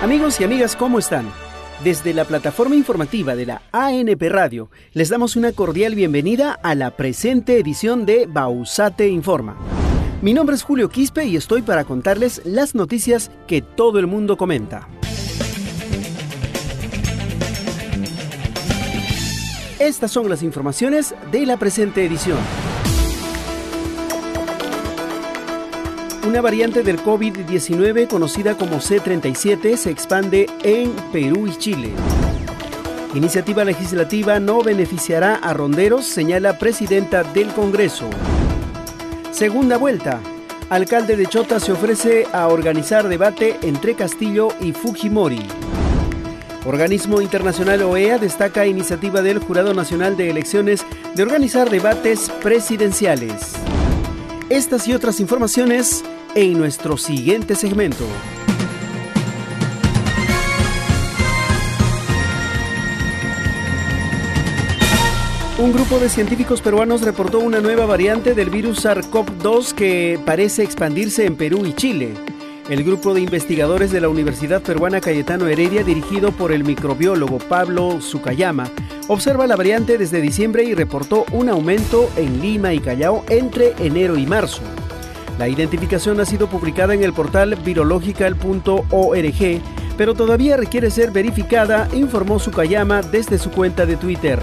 Amigos y amigas, ¿cómo están? Desde la plataforma informativa de la ANP Radio, les damos una cordial bienvenida a la presente edición de Bausate Informa. Mi nombre es Julio Quispe y estoy para contarles las noticias que todo el mundo comenta. Estas son las informaciones de la presente edición. Una variante del COVID-19 conocida como C37 se expande en Perú y Chile. Iniciativa legislativa no beneficiará a ronderos, señala presidenta del Congreso. Segunda vuelta. Alcalde de Chota se ofrece a organizar debate entre Castillo y Fujimori. Organismo Internacional OEA destaca iniciativa del Jurado Nacional de Elecciones de organizar debates presidenciales. Estas y otras informaciones en nuestro siguiente segmento. Un grupo de científicos peruanos reportó una nueva variante del virus SARS-CoV-2 que parece expandirse en Perú y Chile. El grupo de investigadores de la Universidad Peruana Cayetano Heredia, dirigido por el microbiólogo Pablo Sukayama, observa la variante desde diciembre y reportó un aumento en Lima y Callao entre enero y marzo. La identificación ha sido publicada en el portal virological.org, pero todavía requiere ser verificada, informó Sukayama desde su cuenta de Twitter.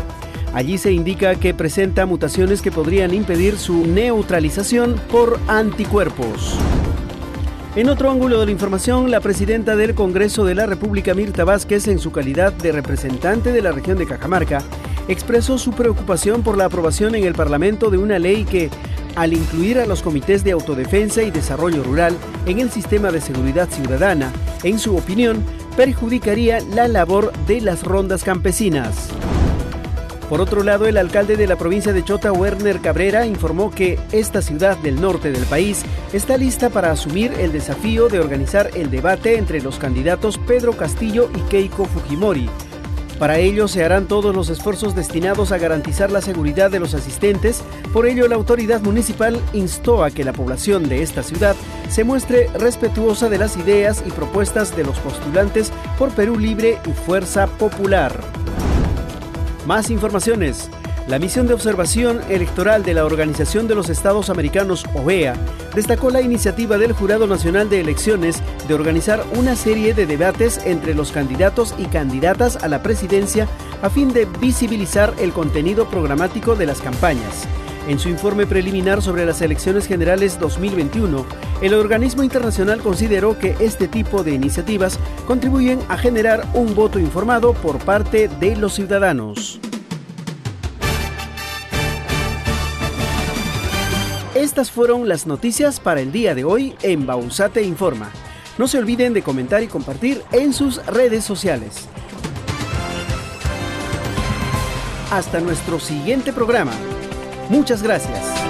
Allí se indica que presenta mutaciones que podrían impedir su neutralización por anticuerpos. En otro ángulo de la información, la presidenta del Congreso de la República, Mirta Vázquez, en su calidad de representante de la región de Cajamarca, expresó su preocupación por la aprobación en el Parlamento de una ley que al incluir a los comités de autodefensa y desarrollo rural en el sistema de seguridad ciudadana, en su opinión, perjudicaría la labor de las rondas campesinas. Por otro lado, el alcalde de la provincia de Chota, Werner Cabrera, informó que esta ciudad del norte del país está lista para asumir el desafío de organizar el debate entre los candidatos Pedro Castillo y Keiko Fujimori, para ello se harán todos los esfuerzos destinados a garantizar la seguridad de los asistentes, por ello la autoridad municipal instó a que la población de esta ciudad se muestre respetuosa de las ideas y propuestas de los postulantes por Perú Libre y Fuerza Popular. Más informaciones. La misión de observación electoral de la Organización de los Estados Americanos, OEA, destacó la iniciativa del Jurado Nacional de Elecciones de organizar una serie de debates entre los candidatos y candidatas a la presidencia a fin de visibilizar el contenido programático de las campañas. En su informe preliminar sobre las elecciones generales 2021, el organismo internacional consideró que este tipo de iniciativas contribuyen a generar un voto informado por parte de los ciudadanos. Estas fueron las noticias para el día de hoy en Bausate Informa. No se olviden de comentar y compartir en sus redes sociales. Hasta nuestro siguiente programa. Muchas gracias.